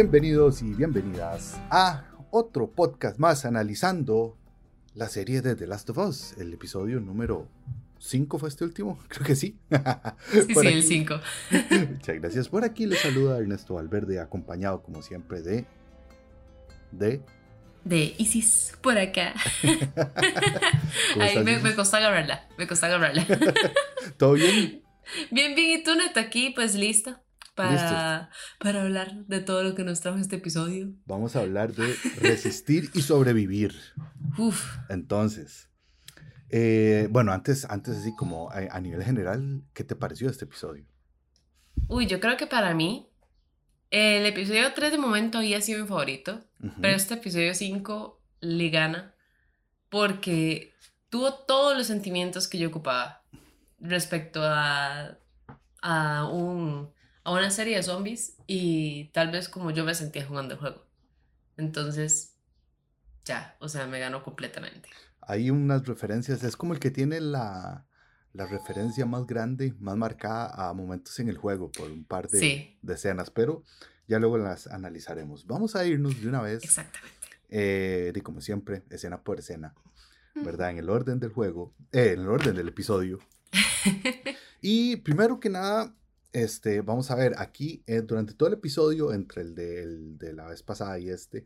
Bienvenidos y bienvenidas a otro podcast más analizando la serie de The Last of Us, el episodio número 5 fue este último, creo que sí. Sí, sí, el 5. Muchas gracias. Por aquí le saluda Ernesto Valverde, acompañado como siempre de... de... De Isis, por acá. Ahí me, me, costó agarrarla, me costó agarrarla. ¿Todo bien? Bien, bien. ¿Y tú, Neto, aquí? Pues lista para, para hablar de todo lo que nos trajo este episodio. Vamos a hablar de resistir y sobrevivir. Uf. Entonces, eh, bueno, antes, antes así como a, nivel general, ¿qué te pareció este episodio? Uy, yo creo que para mí el episodio 3 de momento había sido mi favorito, pero este episodio 5 le gana porque tuvo todos los sentimientos que yo ocupaba respecto a, a un a una serie de zombies y tal vez como yo me sentía jugando el juego. Entonces, ya, o sea, me ganó completamente. Hay unas referencias, es como el que tiene la, la referencia más grande, más marcada a momentos en el juego por un par de, de escenas, pero ya luego las analizaremos. Vamos a irnos de una vez. Exactamente. Eh, de como siempre, escena por escena, ¿verdad? En el orden del juego, eh, en el orden del episodio. y primero que nada, este, vamos a ver, aquí eh, durante todo el episodio, entre el de, la vez pasada y este,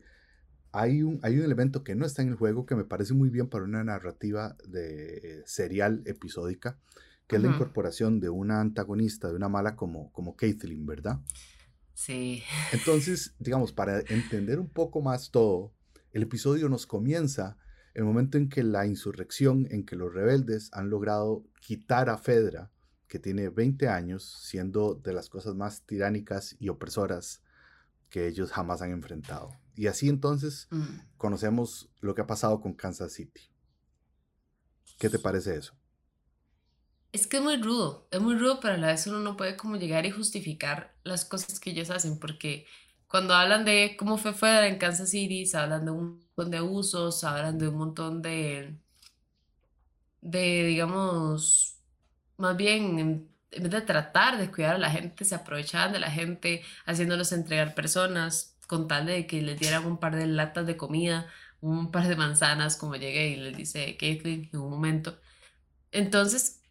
hay un, hay un elemento que no está en el juego que me parece muy bien para una narrativa de serial episódica, que es la incorporación de una antagonista, de una mala como, como Caitlyn, ¿verdad? Sí. Entonces, digamos, para entender un poco más todo, el episodio nos comienza el momento en que la insurrección, en que los rebeldes han logrado quitar a Fedra que tiene 20 años, siendo de las cosas más tiránicas y opresoras que ellos jamás han enfrentado. Y así entonces mm. conocemos lo que ha pasado con Kansas City. ¿Qué te parece eso? Es que es muy rudo, es muy rudo, pero a la vez uno no puede como llegar y justificar las cosas que ellos hacen, porque cuando hablan de cómo fue fuera en Kansas City, se hablan de un montón de abusos, hablan de un montón de, de digamos, más bien, en, vez de tratar de cuidar a la gente, se aprovechaban de la gente, haciéndolos entregar personas, con tal de que les dieran un par de latas de comida, un par de manzanas, como llegué y les dice Caitlyn en un momento. Entonces,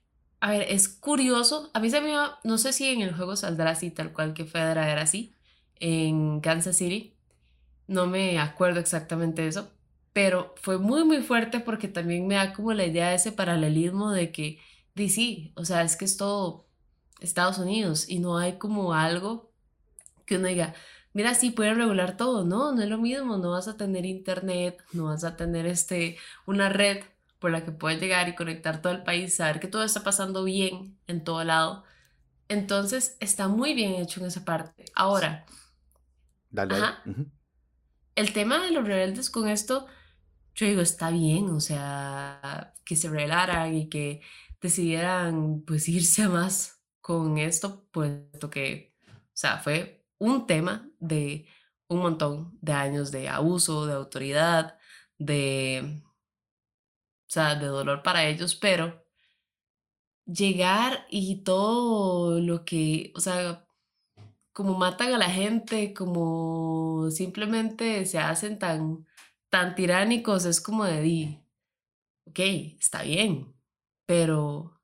a ver, es curioso. A mí se me va, no sé si en el juego saldrá así, tal cual que Fedra era así, en Kansas City. No me acuerdo exactamente eso, pero fue muy, muy fuerte porque también me da como la idea de ese paralelismo de que sí, o sea, es que es todo Estados Unidos y no hay como algo que uno diga, mira, sí pueden regular todo, no, no es lo mismo, no vas a tener internet, no vas a tener este, una red por la que puedes llegar y conectar todo el país, saber que todo está pasando bien en todo lado. Entonces, está muy bien hecho en esa parte. Ahora, Dale. el tema de los rebeldes con esto, yo digo, está bien, o sea, que se rebelaran y que decidieran pues irse más con esto, puesto que, o sea, fue un tema de un montón de años de abuso, de autoridad, de, o sea, de dolor para ellos, pero llegar y todo lo que, o sea, como matan a la gente, como simplemente se hacen tan, tan tiránicos, es como de, ok, está bien, pero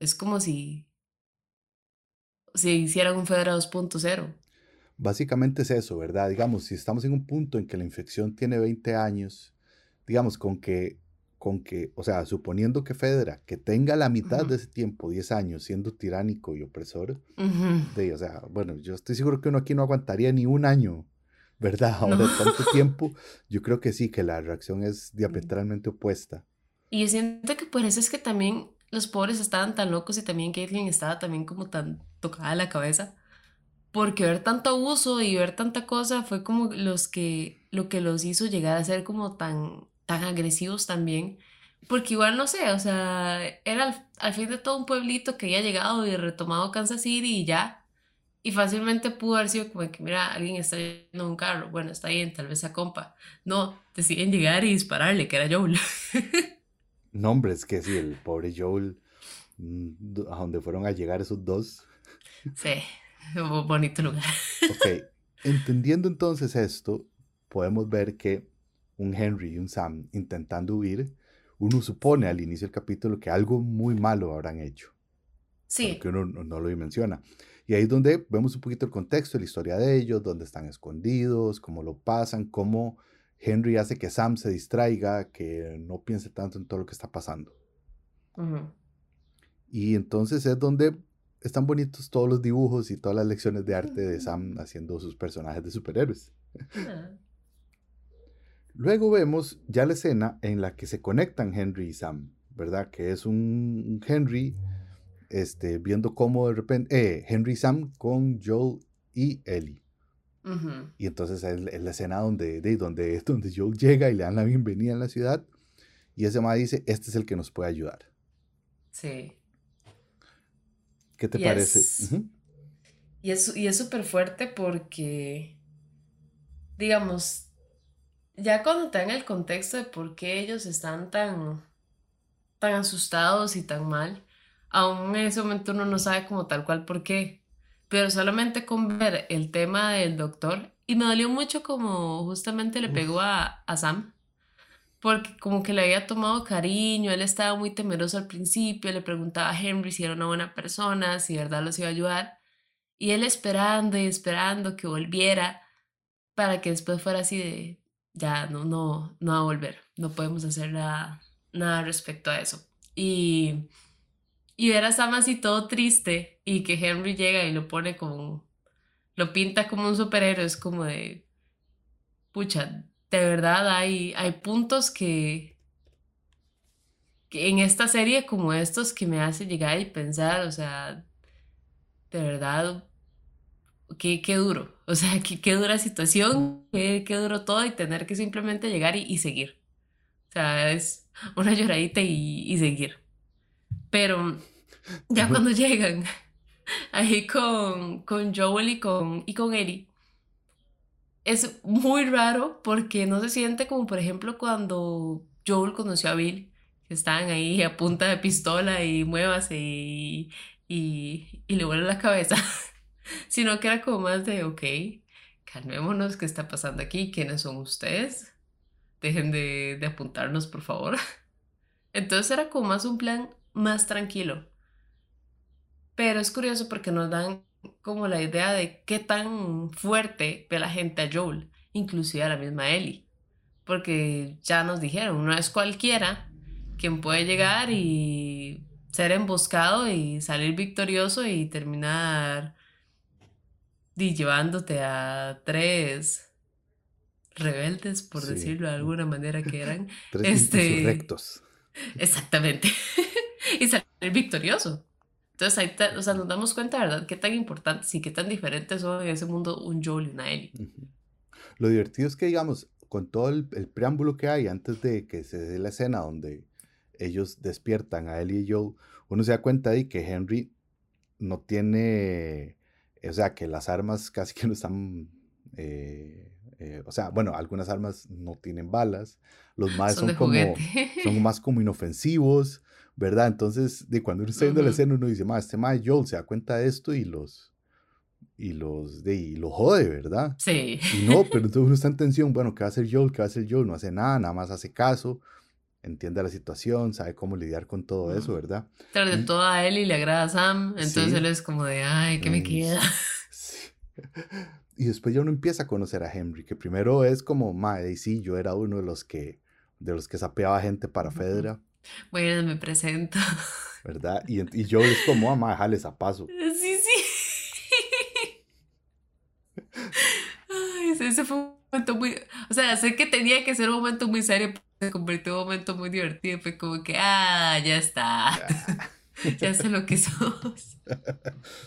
es como si, si hicieran un Fedra 2.0. Básicamente es eso, ¿verdad? Digamos, si estamos en un punto en que la infección tiene 20 años, digamos, con que, con que, o sea, suponiendo que Fedra, que tenga la mitad de ese tiempo, 10 años, siendo tiránico y opresor, de, o sea, bueno, yo estoy seguro que uno aquí no aguantaría ni un año, ¿verdad? Ahora, tanto tiempo, yo creo que sí, que la reacción es diametralmente opuesta. Y yo siento que por eso es que también los pobres estaban tan locos y también Caitlyn estaba también como tan tocada de la cabeza. Porque ver tanto abuso y ver tanta cosa fue como los que, lo que los hizo llegar a ser como tan, tan agresivos también. Porque igual no sé, o sea, era al, fin de todo un pueblito que había llegado y retomado Kansas City y ya. Y fácilmente pudo haber sido como que, mira, alguien está en un carro, bueno, está bien, tal vez se compa. No, deciden llegar y dispararle, que era Joel. nombres que sí, el pobre Joel, mm, a donde fueron a llegar esos dos. Sí, bonito lugar. Ok, Entendiendo entonces esto, podemos ver que un Henry y un Sam intentando huir, uno supone al inicio del capítulo que algo muy malo habrán hecho. Sí. Que uno no, lo menciona. Y ahí es donde vemos un poquito el contexto, la historia de ellos, dónde están escondidos, cómo lo pasan, cómo Henry hace que Sam se distraiga, que no piense tanto en todo lo que está pasando. Y entonces es donde están bonitos todos los dibujos y todas las lecciones de arte de Sam haciendo sus personajes de superhéroes. Ah. Luego vemos ya la escena en la que se conectan Henry y Sam, ¿verdad? Que es un Henry este, viendo cómo de repente, eh, Henry y Sam con Joel y Ellie. Y entonces es, la escena donde, de, donde, donde Joel llega y le dan la bienvenida en la ciudad. Y ese ma dice, este es el que nos puede ayudar. Sí. ¿Qué te parece? Y es y súper fuerte porque, digamos, ya cuando te dan el contexto de por qué ellos están tan, tan asustados y tan mal, aún en ese momento uno no sabe como tal cual por qué. Pero solamente con ver el tema del doctor, y me dolió mucho como justamente le pegó a, a Sam, porque como que le había tomado cariño, él estaba muy temeroso al principio, le preguntaba a Henry si era una buena persona, si de verdad los iba a ayudar, y él esperando y esperando que volviera para que después fuera así de, ya no, no, no va a volver, no podemos hacer nada, nada respecto a eso. Y, y ver a Sam así todo triste y que Henry llega y lo pone como, lo pinta como un superhéroe, es como de, pucha, de verdad hay, hay puntos que, en esta serie como estos que me hace llegar y pensar, o sea, de verdad, qué, qué duro. O sea, qué, qué dura situación, qué, qué, duro todo y tener que simplemente llegar y, seguir. O sea, es una lloradita y, y seguir. Pero ya cuando llegan ahí con, con Joel y con, y con Ellie, es muy raro porque no se siente como, por ejemplo, cuando Joel conoció a Bill, que estaban ahí a punta de pistola y muévase y, y, y le vuelve la cabeza. sino que era como más de, ok, calmémonos, ¿qué está pasando aquí? ¿Quiénes son ustedes? Dejen de, de apuntarnos, por favor. Entonces era como más un plan más tranquilo. Pero es curioso porque nos dan como la idea de qué tan fuerte ve la gente a Joel, inclusive a la misma Ellie. Porque ya nos dijeron, no es cualquiera quien puede llegar y ser emboscado y salir victorioso y terminar y llevándote a tres rebeldes, por decirlo de alguna manera que eran. tres este, rectos. Exactamente. y salir victorioso. Entonces ahí o sea, nos damos cuenta, ¿verdad? Qué tan importantes y qué tan diferentes son en ese mundo un Joel y una Ellie. Lo divertido es que, digamos, con todo el, preámbulo que hay antes de que se dé la escena donde ellos despiertan a Ellie y Joel, uno se da cuenta de que Henry no tiene o sea, que las armas casi que no están, eh, eh, o sea, bueno, algunas armas no tienen balas, los más son, como, son más como inofensivos, ¿verdad? Entonces, de cuando uno está viendo la escena, uno dice, más este más Joel se da cuenta de esto y los, y los, de, y lo jode, ¿verdad? Sí. Y no, pero entonces uno está en tensión, bueno, ¿qué va a hacer Joel? ¿Qué va a hacer Joel? No hace nada, nada más hace caso, entiende la situación, sabe cómo lidiar con todo eso, ¿verdad? Pero de todo a él y le agrada a Sam, entonces él es como de, ay, ¿qué me queda? Y después ya uno empieza a conocer a Henry, que primero es como, madre, sí, yo era uno de los que, de los que sapeaba gente para Fedra. Bueno, me presento. ¿Verdad? Y, y yo es como, ah, mamá, jales a paso. Sí, sí. Ay, ese fue un momento muy, o sea, sé que tenía que ser un momento muy serio, se convirtió en un momento muy divertido. Fue como que, ah, ya está. ya sé lo que sos.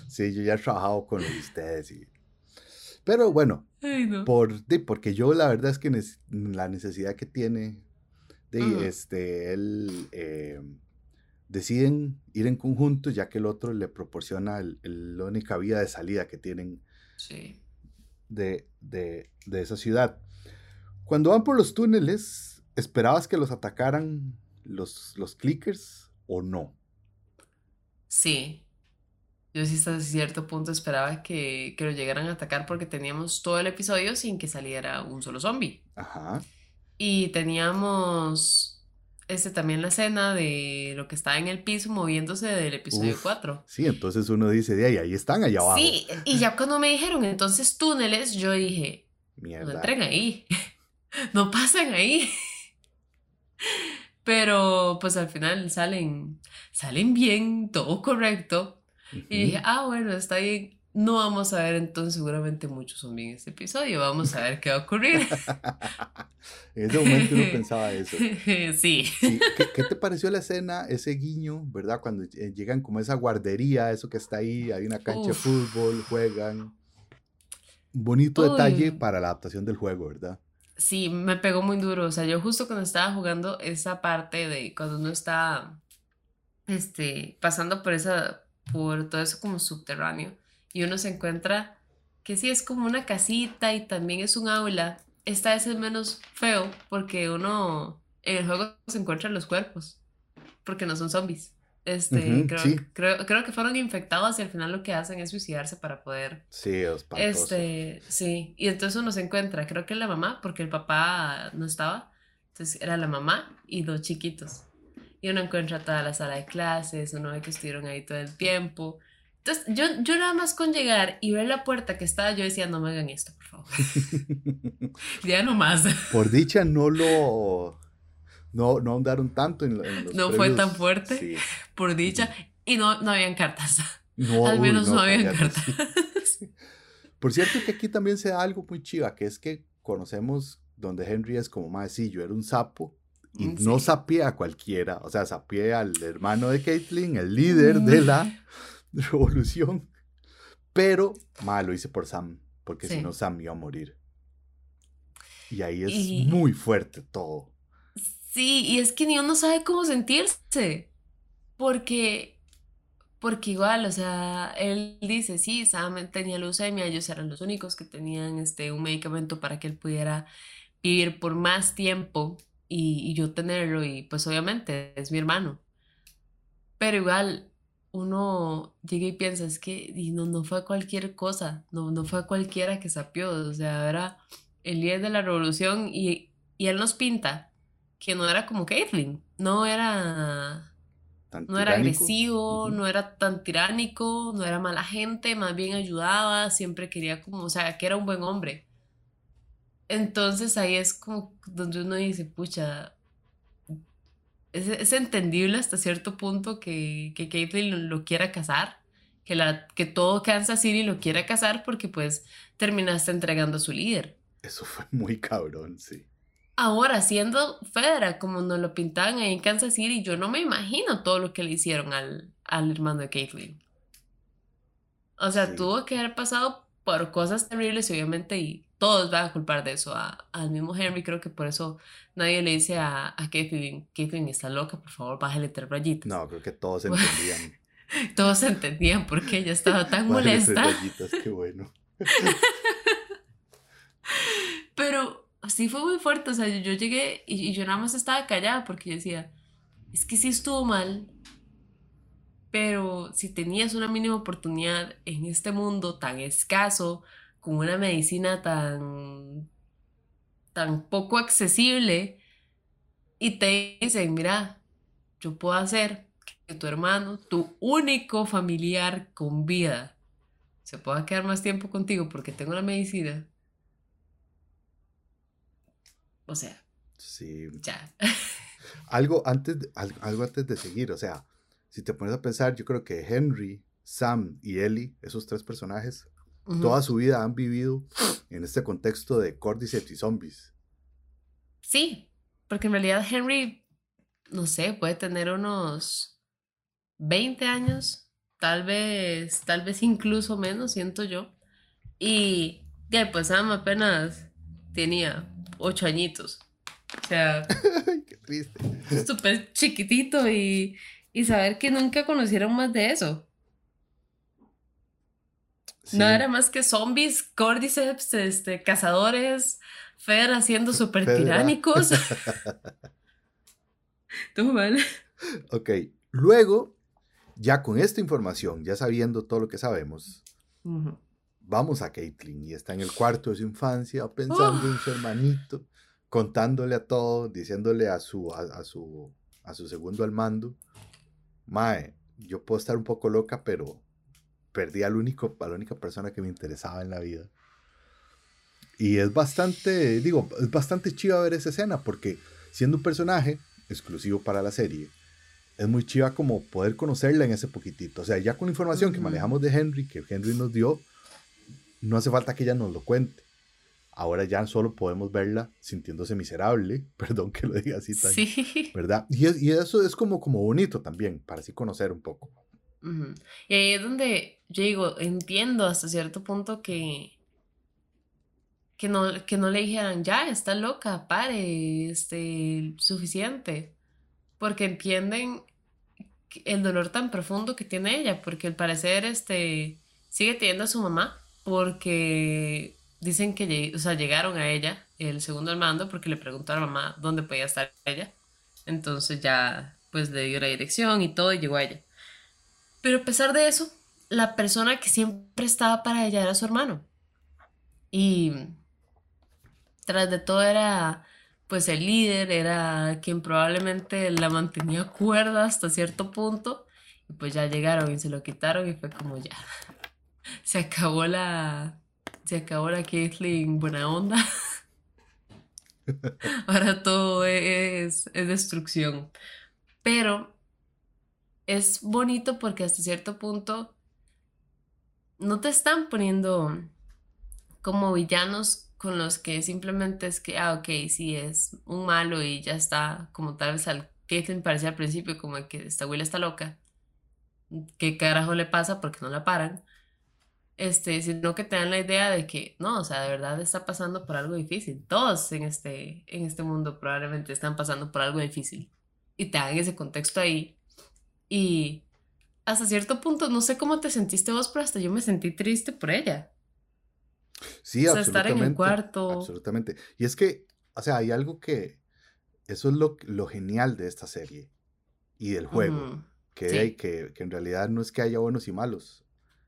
Sí, yo ya he trabajado con ustedes. Y... Pero bueno, por, de, porque yo la verdad es que la necesidad que tiene de este, él eh, deciden ir en conjunto ya que el otro le proporciona la única vía de salida que tienen de, de, de esa ciudad. Cuando van por los túneles, ¿Esperabas que los atacaran los, los clickers o no? Sí. Yo sí hasta cierto punto esperaba que, que lo llegaran a atacar porque teníamos todo el episodio sin que saliera un solo zombie. Ajá. Y teníamos este, también la escena de lo que está en el piso moviéndose del episodio Uf, 4. Sí, entonces uno dice, de ahí, ahí están, allá abajo. Sí, y ya cuando me dijeron entonces túneles, yo dije, no Mierda. entren ahí, no pasen ahí. Pero pues al final salen, salen bien, todo correcto. Y dije, ah, bueno, está bien. No vamos a ver entonces seguramente muchos zombies en este episodio. Vamos a ver qué va a ocurrir. en ese momento uno pensaba eso. sí. Sí, ¿Qué, qué te pareció la escena, ese guiño, verdad? Cuando eh, llegan como a esa guardería, eso que está ahí, hay una cancha de fútbol, juegan. Bonito detalle para la adaptación del juego, ¿verdad? Sí, me pegó muy duro. O sea, yo justo cuando estaba jugando esa parte de cuando uno está este, pasando por esa, por todo eso como subterráneo, y uno se encuentra que sí es como una casita y también es un aula. Esta vez es menos feo porque uno en el juego se encuentran los cuerpos, porque no son zombies. Este, creo, sí. creo, creo que fueron infectados y al final lo que hacen es suicidarse para poder Sí, espantoso. este, sí, y entonces uno se encuentra, creo que la mamá, porque el papá no estaba, entonces era la mamá y dos chiquitos. Y uno encuentra toda la sala de clases, uno ve que estuvieron ahí todo el tiempo. Entonces, yo, yo nada más con llegar y ver la puerta que estaba, yo decía, no me hagan esto, por favor. ya no más. Por dicha no lo... No, no ahondaron tanto en, en los No fue previos- tan fuerte. Sí. por dicha. Y no, no habían cartas. No, Al uy, menos no, habían cartas. Por cierto que aquí también se da algo muy chiva, que es que conocemos donde Henry es como más, sí, yo era un sapo y Mm, no sí. sapié a cualquiera, o sea, sapié al hermano de Caitlyn, el líder de la revolución, pero ma, lo hice por Sam, porque si no Sam iba a morir. Y ahí es Y- muy fuerte todo. Sí, y es que ni uno sabe cómo sentirse. Porque, porque igual, o sea, él dice, sí, Sam tenía leucemia, ellos eran los únicos que tenían este, un medicamento para que él pudiera vivir por más tiempo y, y yo tenerlo, y pues obviamente es mi hermano. Pero igual, uno llega y piensa, es que no, no fue cualquier cosa, no, no fue cualquiera que sapió, o sea, era el líder de la revolución y, y él nos pinta que no era como Caitlyn, no era, Tan no era agresivo, no era tan tiránico, no era mala gente, más bien ayudaba, siempre quería como, o sea, que era un buen hombre. Entonces ahí es como donde uno dice, pucha, es, es entendible hasta cierto punto que, que Caitlyn lo, lo quiera casar, que, la, que todo Kansas City lo quiera casar porque pues terminaste entregando a su líder. Eso fue muy cabrón, sí. Ahora, siendo Fedra, como nos lo pintaban ahí en Kansas City, yo no me imagino todo lo que le hicieron al, al hermano de Caitlyn. O sea, Sí. tuvo que haber pasado por cosas terribles, obviamente, y todos van a culpar de eso a- al mismo Henry. Creo que por eso nadie le dice a, a Caitlyn, Caitlyn está loca, por favor, bájale tres rayitas. No, creo que todos entendían. Todos entendían por qué ella estaba tan Bájale tres molesta. rayitas, qué bueno. Pero sí fue muy fuerte, o sea, yo, yo llegué y, y yo nada más estaba callada porque yo decía, es que sí estuvo mal, pero si tenías una mínima oportunidad en este mundo tan escaso, con una medicina tan, tan poco accesible, y te dicen, mira, yo puedo hacer que tu hermano, tu único familiar con vida, se pueda quedar más tiempo contigo porque tengo la medicina. O sea, Sí. ya. Algo antes, de, al- algo antes de seguir, o sea, si te pones a pensar, yo creo que Henry, Sam y Ellie, esos tres personajes, Toda su vida han vivido en este contexto de Cordyceps y zombies. Sí, porque en realidad Henry, no sé, puede tener unos 20 años, tal vez, tal vez incluso menos, siento yo. Y ya, pues Sam apenas tenía 8 añitos. O sea, qué triste. súper chiquitito y, y saber que nunca conocieron más de eso. Sí, No era más que zombies, cordyceps, este, cazadores, Fer haciendo súper tiránicos. Tú mal. Ok, luego Ya con esta información, ya sabiendo todo lo que sabemos, vamos a Caitlyn y está en el cuarto de su infancia pensando en su hermanito, contándole a todo, diciéndole a su, a, su, a su segundo al mando, Mae, yo puedo estar un poco loca, pero perdí al único, a la única persona que me interesaba en la vida. Y es bastante, digo, es bastante chiva ver esa escena porque siendo un personaje exclusivo para la serie, es muy chiva como poder conocerla en ese poquitito. O sea, ya con la información que manejamos de Henry, que Henry nos dio, no hace falta que ella nos lo cuente. Ahora ya solo podemos verla sintiéndose miserable, perdón que lo diga así tan, sí. ¿verdad? Y, y, eso es como, como bonito también, para así conocer un poco. Y ahí es donde yo digo, entiendo hasta cierto punto que, que no, que no le dijeran, ya, está loca, pare, este, suficiente. Porque entienden el dolor tan profundo que tiene ella, porque al parecer, este, sigue teniendo a su mamá, porque dicen que, o sea, llegaron a ella, el segundo al mando, porque le preguntó a la mamá dónde podía estar ella. Entonces ya, pues le dio la dirección y todo y llegó a ella. Pero a pesar de eso, la persona que siempre estaba para ella era su hermano. Y tras de todo era pues el líder, era quien probablemente la mantenía cuerda hasta cierto punto. Y pues ya llegaron y se lo quitaron y fue como ya. Se acabó la. Se acabó la Caitlyn buena onda. Ahora todo es, es destrucción. Pero es bonito porque hasta cierto punto no te están poniendo como villanos con los que simplemente es que, ah, ok, sí, es un malo y ya está, como tal vez al me parecía al principio como que esta abuela está loca. ¿Qué carajo le pasa? Porque no la paran. Este, sino que te dan la idea de que, no, o sea, de verdad está pasando por algo difícil. Todos en este, en este mundo probablemente están pasando por algo difícil. Y te dan ese contexto ahí. Y hasta cierto punto, no sé cómo te sentiste vos, pero hasta yo me sentí triste por ella. Sí, o sea, estar en el cuarto. Absolutamente. Y es que, o sea, hay algo que, eso es lo, lo genial de esta serie y del juego, que, hay, que, que, en realidad no es que haya buenos y malos.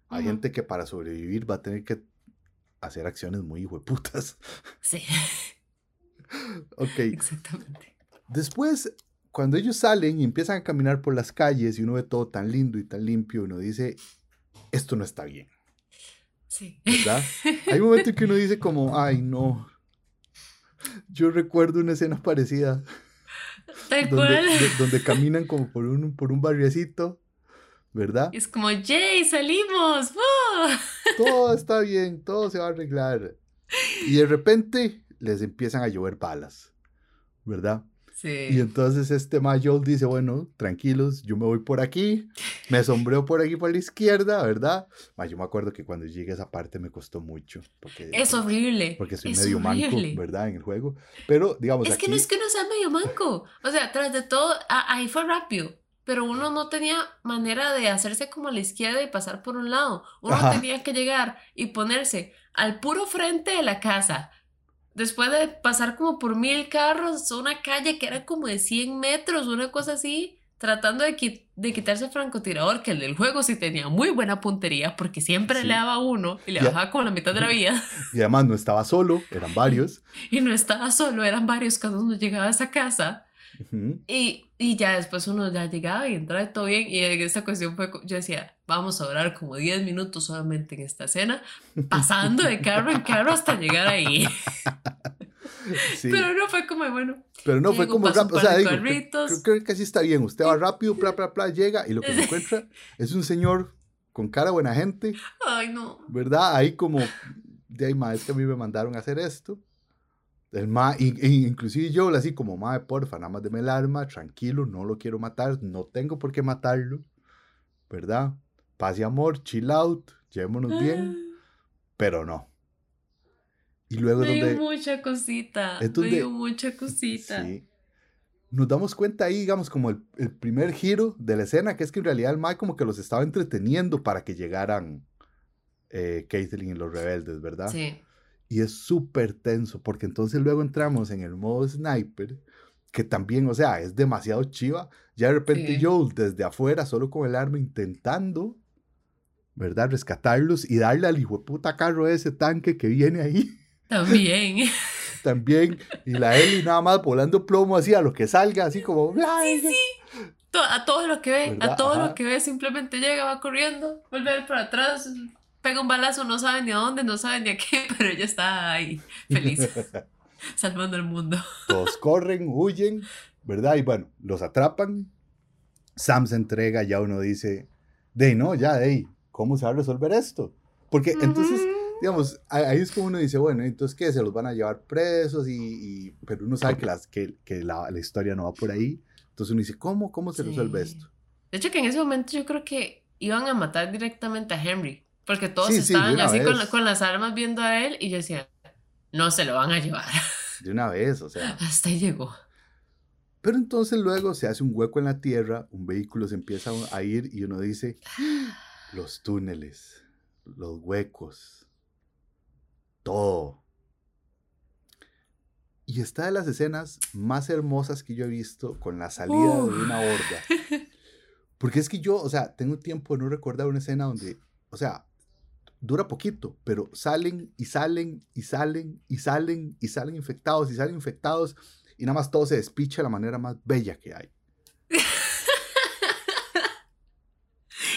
Hay gente que para sobrevivir va a tener que hacer acciones muy hueputas. Sí. ok. Exactamente. Después, cuando ellos salen y empiezan a caminar por las calles y uno ve todo tan lindo y tan limpio, uno dice, esto no está bien. Sí. ¿Verdad? Hay un momento en que uno dice como, ay, no. Yo recuerdo una escena parecida. Tal donde, donde caminan como por un, por un barriecito, ¿verdad? es como, Jay, salimos. Todo está bien, todo se va a arreglar. Y de repente les empiezan a llover balas, ¿verdad? Y entonces este Mayol dice, bueno, tranquilos, yo me voy por aquí, me sombreo por aquí por la izquierda, ¿verdad? yo me acuerdo que cuando llegué a esa parte me costó mucho. Porque, es horrible. Porque soy medio manco, ¿verdad? En el juego. Pero, digamos, Es que no es que no sea medio manco. O sea, tras de todo, ahí fue rápido. Pero uno no tenía manera de hacerse como a la izquierda y pasar por un lado. Uno tenía que llegar y ponerse al puro frente de la casa después de pasar como por mil carros, una calle que era como de 100 metros, una cosa así, tratando de, de quitarse el francotirador, que el del juego sí tenía muy buena puntería, porque siempre le daba uno y le bajaba como la mitad de la vida. Y además no estaba solo, eran varios. y no estaba solo, eran varios cuando uno llegaba a esa casa. Y, y, ya después uno ya llegaba y entraba todo bien. Y en esta cuestión fue, yo decía, vamos a durar como 10 minutos solamente en esta escena, pasando de carro en carro hasta llegar ahí. Pero no fue como, bueno. Pero no fue como rápido. O sea, digo, creo, que así está bien. Usted va rápido, bla, bla, bla, llega y lo que se encuentra es un señor con cara buena gente. Ay, no. ¿Verdad? Ahí como, de ahí, más es que a mí me mandaron a hacer esto. El ma, inclusive yo, así como, madre, porfa, nada más deme el arma, tranquilo, no lo quiero matar, no tengo por qué matarlo, ¿verdad? Paz y amor, chill out, llevémonos bien, pero no. Y luego me dio mucha cosita, me dio mucha cosita. Sí. Nos damos cuenta ahí, digamos, como el, el, primer giro de la escena, que es que en realidad el Mae como que los estaba entreteniendo para que llegaran eh, Caitlyn y los rebeldes, ¿verdad? Sí. Y es súper tenso, porque entonces luego entramos en el modo sniper que también, o sea, es demasiado chiva. Ya de repente Sí. Joel desde afuera, solo con el arma, intentando, ¿verdad? Rescatarlos y darle al hijo de puta carro ese tanque que viene ahí También. también. Y la Ellie nada más volando plomo así a lo que salga, así como... Sí, sí. To- A todo lo que ve, ¿Verdad? a todo Ajá. lo que ve, simplemente llega, va corriendo, vuelve para atrás, pega un balazo, no sabe ni a dónde, no sabe ni a qué, pero ella está ahí, feliz, salvando el mundo. Todos corren, huyen, ¿verdad? Y bueno, los atrapan. Sam se entrega, ya uno dice, de no, ya, de ¿cómo se va a resolver esto? Porque entonces, digamos, ahí es como uno dice, bueno, entonces, ¿qué? Se los van a llevar presos y, y- pero uno sabe que, las, que, que la, la historia no va por ahí. Entonces uno dice, ¿cómo, cómo se resuelve Sí. esto? De hecho, que en ese momento yo creo que iban a matar directamente a Henry, porque todos Sí, sí, estaban una así con, las armas viendo a él y yo decía, no se lo van a llevar. De una vez, o sea. Hasta ahí llegó. Pero entonces luego se hace un hueco en la tierra, un vehículo se empieza a ir y uno dice, los túneles, los huecos, todo. Y está de las escenas más hermosas que yo he visto con la salida de una horda. Porque es que yo, o sea, tengo tiempo de no recordar una escena donde, o sea, dura poquito, pero salen y salen y salen y salen y salen infectados y salen infectados y nada más todo se despicha de la manera más bella que hay.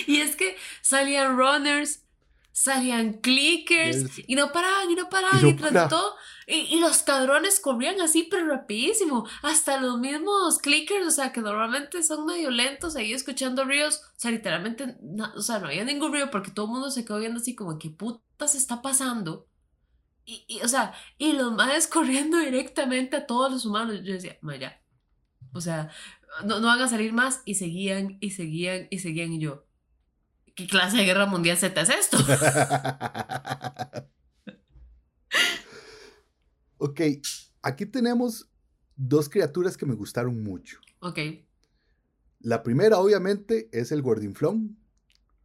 Y es que salían runners, salían clickers, Es- y no paraban, y no paraban, Y no y tras de para- todo, y, y los cabrones corrían así, pero rapidísimo. Hasta los mismos clickers, o sea, que normalmente son medio lentos ahí escuchando ríos, o sea, literalmente, no, o sea, no había ningún río porque todo el mundo se quedó viendo así como, ¿qué putas está pasando? Y, y, o sea, y los madres corriendo directamente a todos los humanos. Yo decía, "Ma, ya. O sea, no, no van a salir más. Y seguían, y seguían, y seguían. Y yo, ¿qué clase de guerra mundial Z es esto? ok, aquí tenemos dos criaturas que me gustaron mucho. ok. La primera, obviamente, es el gordinflón.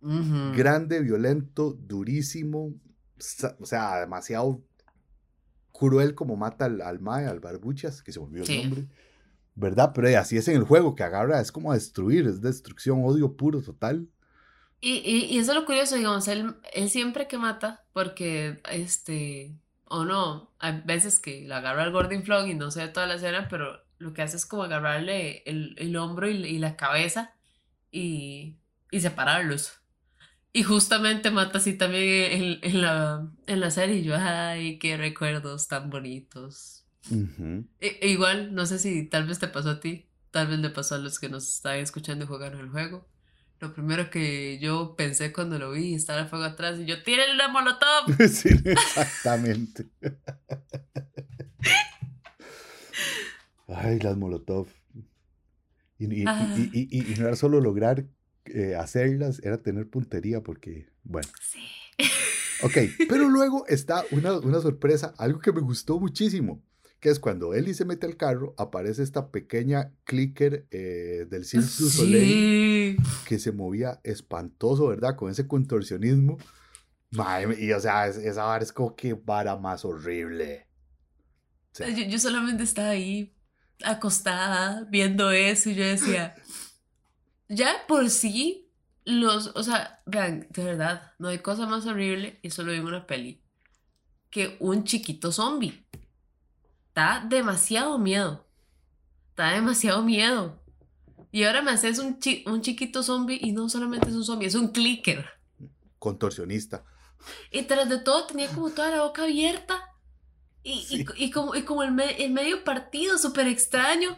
Ujú. Grande, violento, durísimo. O sea, demasiado cruel como mata al, al Mae, al Barbuchas, que se volvió Sí. el nombre. ¿Verdad? Pero así es en el juego, que agarra, es como a destruir, es destrucción, odio puro, total. Y, y, y eso es lo curioso, digamos, él, él siempre que mata, porque, este, o no, hay veces que le agarra al Gordon Flog y no sé toda la escena, pero lo que hace es como agarrarle el, el hombro y, y la cabeza y, y separarlos. Y justamente mata así también en, en la, en la serie. Y yo, ay, qué recuerdos tan bonitos. E- e igual, no sé si tal vez te pasó a ti, tal vez le pasó a los que nos están escuchando y jugaron el juego. Lo primero que yo pensé cuando lo vi, estaba el fuego atrás y yo, ¡tírenle una molotov! Sí, exactamente. Ay, las Molotov. Y, y- Ah. y- y- y- y no era solo lograr eh, hacerlas, era tener puntería, porque, bueno. Sí. Ok, pero luego está una, una sorpresa, algo que me gustó muchísimo, que es cuando Ellie se mete al carro, aparece esta pequeña clicker eh, del Cirque du Soleil Sí. que se movía espantoso, ¿verdad? Con ese contorsionismo. Mae, y o sea, es- esa vara es como que vara más horrible. Sea, Yo, yo solamente estaba ahí acostada viendo eso y yo decía, ya por sí, los, o sea, vean, de verdad, no hay cosa más horrible, y eso lo vi una peli, que un chiquito zombie. Da demasiado miedo. Da demasiado miedo. Y ahora me haces un, chi- un chiquito zombie y no solamente es un zombie, es un clicker. contorsionista. Y tras de todo tenía como toda la boca abierta. Y, y- Sí. y como, y como el, me- el medio partido, súper extraño.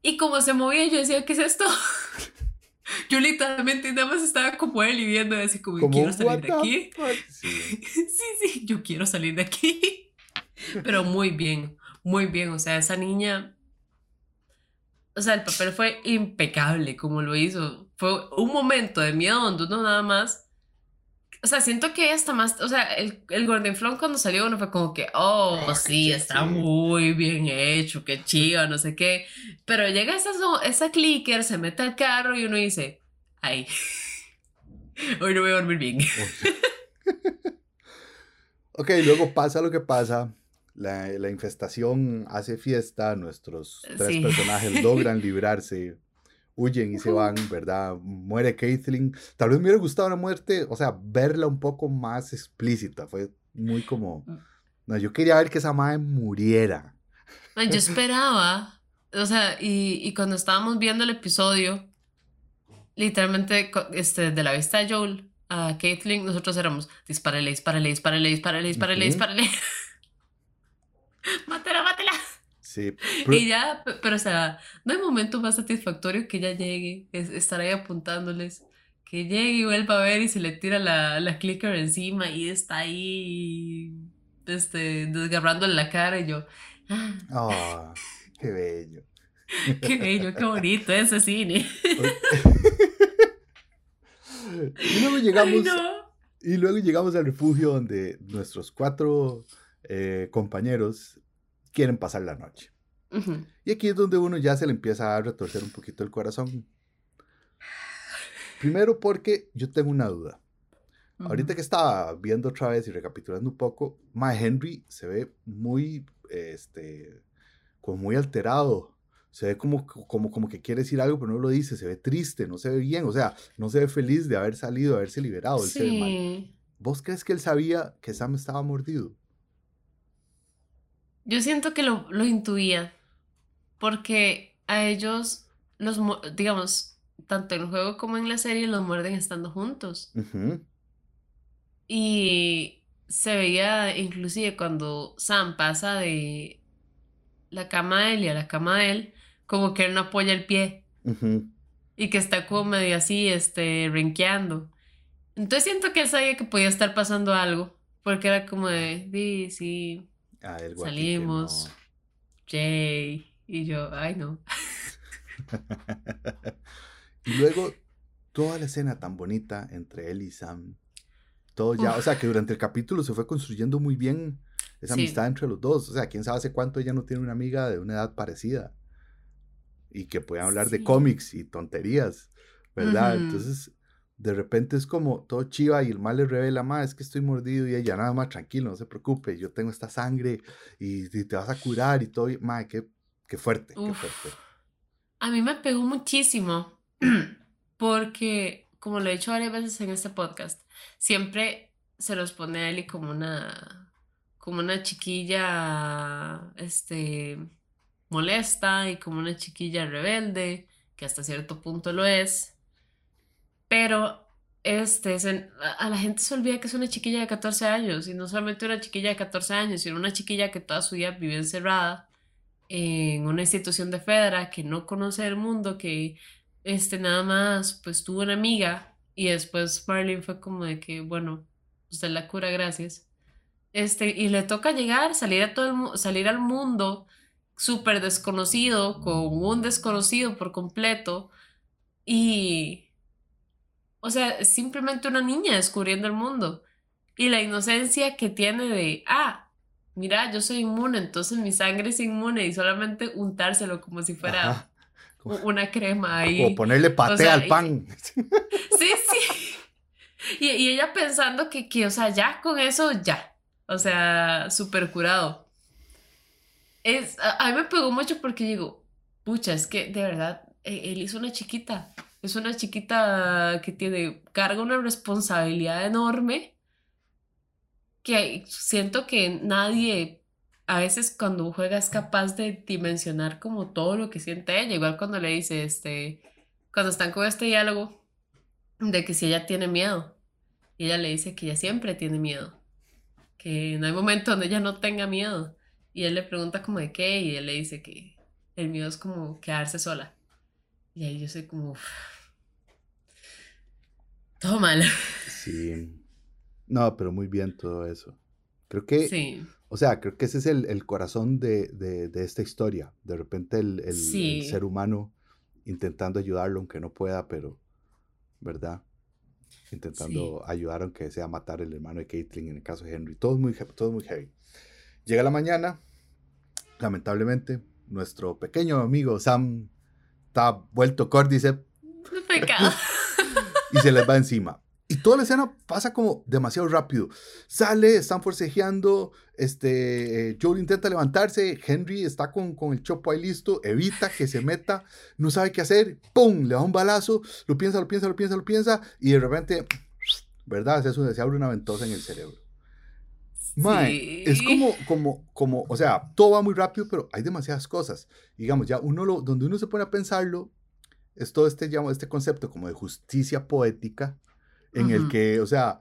Y como se movía, yo decía, ¿qué es esto? Yo literalmente nada más estaba como él y viendo así como, Como quiero salir de aquí. Sí, sí, yo quiero salir de aquí. Pero muy bien, muy bien. O sea, esa niña. O sea, el papel fue impecable como lo hizo. Fue un momento de miedo donde uno nada más. O sea, siento que hasta más. O sea, el, el Gordon Flon cuando salió, uno fue como que, oh, Oh, sí, está sí. muy bien hecho, qué chido, no sé qué. Pero llega esa, esa clicker, se mete al carro y uno dice, ay, hoy no voy a dormir bien. ok, luego pasa lo que pasa. La, la infestación hace fiesta, nuestros tres sí. personajes logran librarse, huyen y se van, ¿verdad? Muere Caitlyn. Tal vez me hubiera gustado una muerte, o sea, verla un poco más explícita. Fue muy como... Mm. No, yo quería ver que esa madre muriera. Ma, Yo esperaba, o sea, y, y cuando estábamos viendo el episodio, literalmente, este, de la vista de Joel a Caitlyn, nosotros éramos, dispárale, dispárale, dispárale, dispárale, dispárale, dispárale. mátela, mátela. Sí. Y ya, pe- pero o sea, no hay momento más satisfactorio que ella llegue, es, estar ahí apuntándoles, que llegue y vuelva a ver y se le tira la, la clicker encima y está ahí, este, desgarrándole la cara y yo, ah, Ah, qué bello. qué bello, qué bonito ese cine. y luego Ay, llegamos, no. y luego llegamos al refugio donde nuestros cuatro eh, compañeros quieren pasar la noche. Y aquí es donde uno ya se le empieza a retorcer un poquito el corazón. Primero porque yo tengo una duda. Ahorita que estaba viendo otra vez y recapitulando un poco, My Henry se ve muy, este, como muy alterado. Se ve como, como, como que quiere decir algo, pero no lo dice. Se ve triste, no se ve bien. O sea, no se ve feliz de haber salido, de haberse liberado. Él se ve mal. Sí. ¿Vos crees que él sabía que Sam estaba mordido? Yo siento que lo, lo intuía, porque a ellos, los, digamos, tanto en el juego como en la serie, los muerden estando juntos. Y se veía inclusive cuando Sam pasa de la cama de él y a la cama de él, como que él no apoya el pie y que está como medio así, este, renqueando. Entonces siento que él sabía que podía estar pasando algo, porque era como de, sí, sí, Ah, el Salimos. no. Jay. Y yo, ay no. y luego, toda la escena tan bonita entre él y Sam. Todo ya, Uf. o sea, que durante el capítulo se fue construyendo muy bien esa Sí. amistad entre los dos. O sea, quién sabe hace cuánto ella no tiene una amiga de una edad parecida. Y que puedan hablar de cómics y tonterías, ¿verdad? Entonces, de repente es como todo chiva y el mal le revela, más es que estoy mordido y ella, nada más, tranquilo, no se preocupe, yo tengo esta sangre y, y te vas a curar y todo. Más, qué, qué fuerte, qué fuerte. A mí me pegó muchísimo porque, como lo he dicho varias veces en este podcast, siempre se los pone a Ellie como una, como una chiquilla, este, molesta y como una chiquilla rebelde, que hasta cierto punto lo es. Pero, este, se- a, la gente se olvida que es una chiquilla de 14 años y no solamente una chiquilla de 14 años, sino una chiquilla que toda su vida vivió encerrada en una institución de Fedra que no conoce el mundo, que este nada más pues tuvo una amiga y después Marlene fue como de que bueno, usted la cura, gracias. Este, y le toca llegar, salir a todo salir al mundo súper desconocido, con un desconocido por completo y o sea, es simplemente una niña descubriendo el mundo y la inocencia que tiene de, ah, mira, yo soy inmune, entonces mi sangre es inmune y solamente untárselo como si fuera Ajá. una crema ahí. O ponerle paté sea, al y- pan. Sí, sí. Y, y ella pensando que, que, o sea, ya con eso, ya. O sea, súper curado. Es, a, a mí me pegó mucho porque digo, pucha, es que de verdad, eh, él es una chiquita. Es una chiquita que tiene, carga una responsabilidad enorme que siento que nadie a veces cuando juega es capaz de dimensionar como todo lo que siente ella, igual cuando le dice, este, cuando están con este diálogo de que si ella tiene miedo, y ella le dice que ella siempre tiene miedo, que no hay momento donde ella no tenga miedo, y él le pregunta como de qué, y él le dice que el miedo es como quedarse sola, y ahí yo soy como, "Uf, todo mal, Sí. No, pero muy bien todo eso. Creo que, sí, o sea, creo que ese es el, el corazón de, de- de esta historia. De repente el, el- ser humano intentando ayudarlo aunque no pueda, pero, ¿verdad? Intentando ayudar aunque sea matar el hermano de Caitlyn en el caso de Henry. Todo muy, todo muy heavy. Llega la mañana, lamentablemente, nuestro pequeño amigo Sam está vuelto córdice pecado, y se les va encima. Y toda la escena pasa como demasiado rápido. Sale, están forcejeando, este, eh, Joel intenta levantarse, Henry está con, con el chopo ahí listo, evita que se meta, no sabe qué hacer, ¡pum! Le da un balazo, lo piensa, lo piensa, lo piensa, lo piensa, y de repente, ¿verdad? Se, se abre una ventosa en el cerebro. Mae, es como, como, como, o sea, todo va muy rápido, pero hay demasiadas cosas. Digamos, ya uno lo, donde uno se pone a pensarlo, es todo este, este concepto como de justicia poética, en el que, o sea,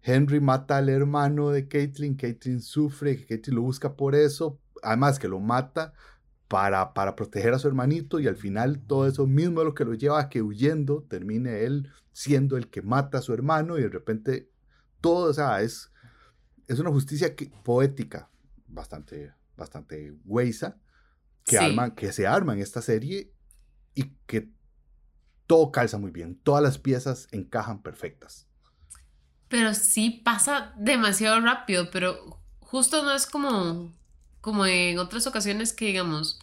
Henry mata al hermano de Caitlyn, Caitlyn sufre, Caitlyn lo busca por eso, además que lo mata para, para proteger a su hermanito y al final todo eso mismo es lo que lo lleva a que huyendo termine él siendo el que mata a su hermano y de repente todo, o sea, es, es una justicia poética bastante, bastante huesa que, que se arma en esta serie y que todo calza muy bien, todas las piezas encajan perfectas. Pero sí pasa demasiado rápido, pero justo no es como, como en otras ocasiones que digamos,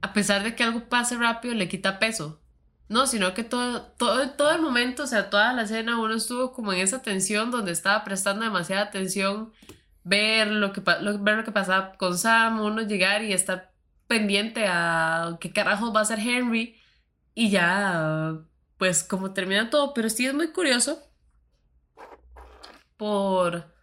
a pesar de que algo pase rápido, le quita peso. No, sino que todo, todo, todo el momento, o sea, toda la escena, uno estuvo como en esa tensión donde estaba prestando demasiada atención, ver lo que, ver lo que pasaba con Sam, uno llegar y estar pendiente a qué carajo va a ser Henry y ya, pues como termina todo, pero sí es muy curioso por,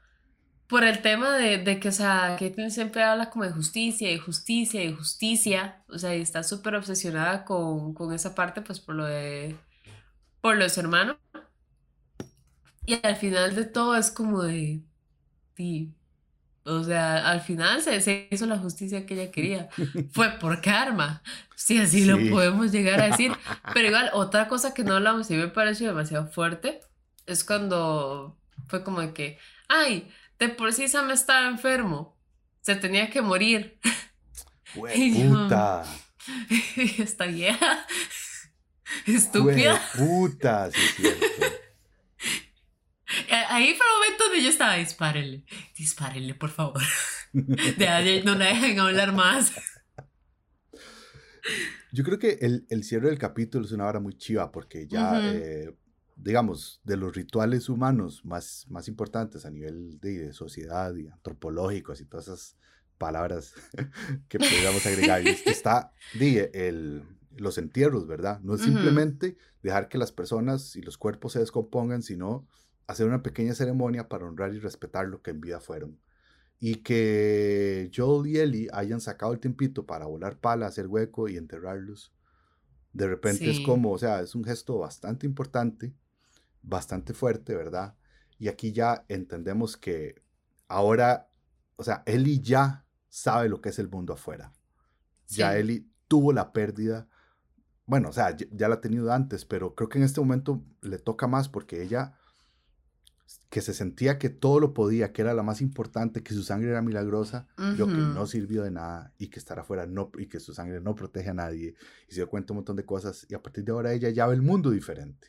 por el tema de, que, o sea, Caitlyn siempre habla como de justicia y justicia y justicia, o sea, y está súper obsesionada con, esa parte, pues por lo de, por lo de su hermano. Y al final de todo es como de, sí, o sea, al final se, hizo la justicia que ella quería. Fue por karma. Si así lo podemos llegar a decir. Pero igual, otra cosa que no hablamos y me pareció demasiado fuerte es cuando fue como de que, ay, de por sí Sam estaba enfermo. Se tenía que morir. puta. Está vieja. Estúpida. puta, sí es cierto. Ahí fue el momento donde yo estaba, dispárenle, dispárenle, por favor. De no la dejen hablar más. Yo creo que el, el, cierre del capítulo es una hora muy chiva porque ya, eh, digamos, de los rituales humanos más, más importantes a nivel de, sociedad y antropológicos y todas esas palabras que podríamos agregar, está de, el, los entierros, ¿verdad? No es simplemente dejar que las personas y los cuerpos se descompongan, sino hacer una pequeña ceremonia para honrar y respetar lo que en vida fueron. Y que Joel y Ellie hayan sacado el tiempito para volar pala, hacer hueco y enterrarlos. De repente es como, o sea, es un gesto bastante importante, bastante fuerte, ¿verdad? Y aquí ya entendemos que ahora, o sea, Ellie ya sabe lo que es el mundo afuera. Ya Ellie tuvo la pérdida. Bueno, o sea, ya, ya la ha tenido antes, pero creo que en este momento le toca más porque ella que se sentía que todo lo podía, que era la más importante, que su sangre era milagrosa, lo que no sirvió de nada y que estar afuera no, y que su sangre no protege a nadie. Y se dio cuenta un montón de cosas y a partir de ahora ella ya ve el mundo diferente.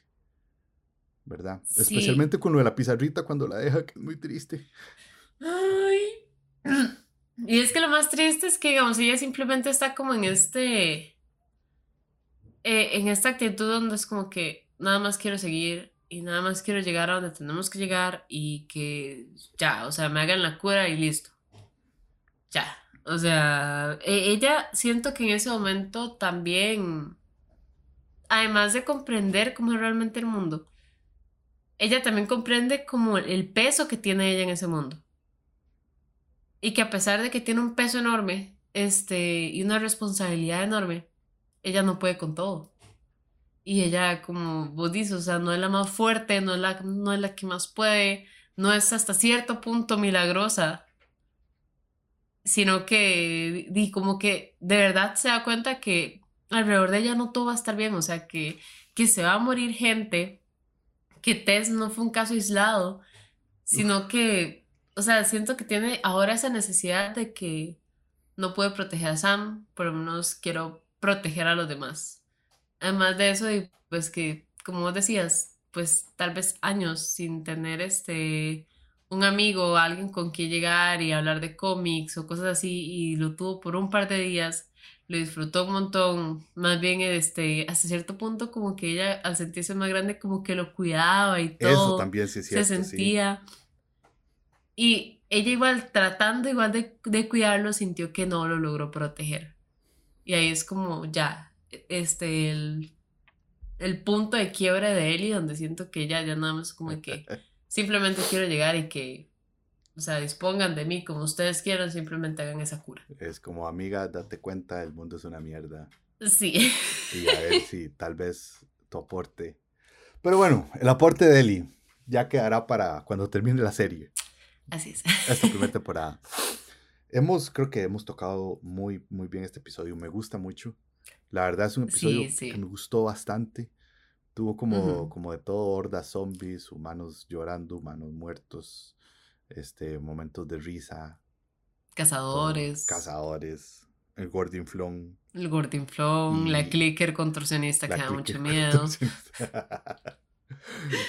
¿Verdad? Especialmente con lo de la pizarrita cuando la deja, que es muy triste. Ay. Y es que lo más triste es que, digamos, ella simplemente está como en este... Eh, en esta actitud donde es como que nada más quiero seguir y nada más quiero llegar a donde tenemos que llegar y que ya, o sea, me hagan la cura y listo. Ya. O sea, e, ella siento que en ese momento también, además de comprender cómo es realmente el mundo, ella también comprende como el peso que tiene ella en ese mundo. Y que a pesar de que tiene un peso enorme, este, y una responsabilidad enorme, ella no puede con todo. Y ella, como vos dices, o sea, no es la más fuerte, no es la, no es la que más puede, no es hasta cierto punto milagrosa, sino que, di como que de verdad se da cuenta que alrededor de ella no todo va a estar bien, o sea, que, que se va a morir gente, que Tess no fue un caso aislado, sino que, o sea, siento que tiene ahora esa necesidad de que no puede proteger a Sam, por lo menos quiero proteger a los demás. Además de eso, y pues que, como vos decías, pues tal vez años sin tener este un amigo o alguien con quien llegar y hablar de cómics o cosas así y lo tuvo por un par de días, lo disfrutó un montón, más bien este, hasta cierto punto como que ella al sentirse más grande como que lo cuidaba y todo. Eso también sí es cierto, Se sentía. Y ella igual tratando igual de, de cuidarlo sintió que no lo logró proteger. Y ahí es como ya, este, el, el punto de quiebre de Ellie donde siento que ella ya nada más como que simplemente quiero llegar y que, o sea, dispongan de mí como ustedes quieran, simplemente hagan esa cura. Es como, amiga, date cuenta, el mundo es una mierda. Sí. Y a ver si tal vez tu aporte. Pero bueno, el aporte de Ellie ya quedará para cuando termine la serie. Así es. Esta primera temporada. Hemos, creo que hemos tocado muy, muy bien este episodio. Me gusta mucho. La verdad es un episodio que me gustó bastante. Tuvo como, como de todo, hordas zombies, humanos llorando, humanos muertos, este, momentos de risa. Cazadores. cazadores. El Gordinflón. El Gordinflón, la clicker contorsionista que da mucho miedo.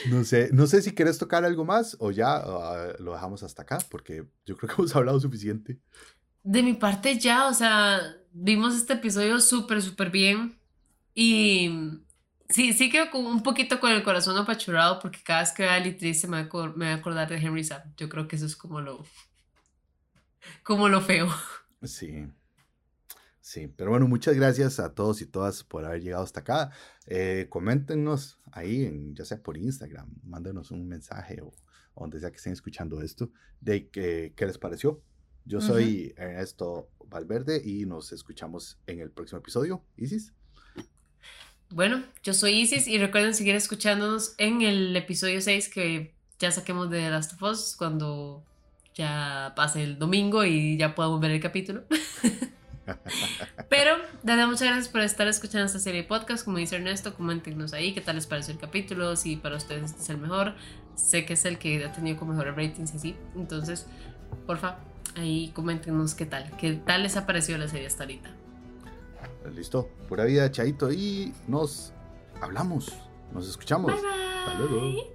No sé, no sé si quieres tocar algo más o ya ah, lo dejamos hasta acá, porque yo creo que hemos hablado suficiente. De mi parte ya, o sea, vimos este episodio súper, súper bien. Y sí, sí quedo con un poquito con el corazón apachurrado porque cada vez que vea a Ali triste me voy, a, acordar de Henry Sam. Yo creo que eso es como lo, como lo feo. Sí. Sí, pero bueno, muchas gracias a todos y todas por haber llegado hasta acá. Eh, coméntenos ahí, en, ya sea por Instagram, mándenos un mensaje o, donde sea que estén escuchando esto, de qué les pareció. Yo soy Ernesto Valverde y nos escuchamos en el próximo episodio. Isis. Bueno, yo soy Isis y recuerden seguir escuchándonos en el episodio 6 que ya saquemos de Last of Us cuando ya pase el domingo y ya podamos ver el capítulo. Pero, de muchas gracias por estar escuchando esta serie de podcast. Como dice Ernesto, coméntenos ahí qué tal les pareció el capítulo, si para ustedes este es el mejor. Sé que es el que ha tenido con mejores ratings y así. Entonces, porfa, ahí coméntenos qué tal, qué tal les ha parecido la serie hasta ahorita. Listo, pura vida, Chaito, y nos hablamos, nos escuchamos. Hasta luego.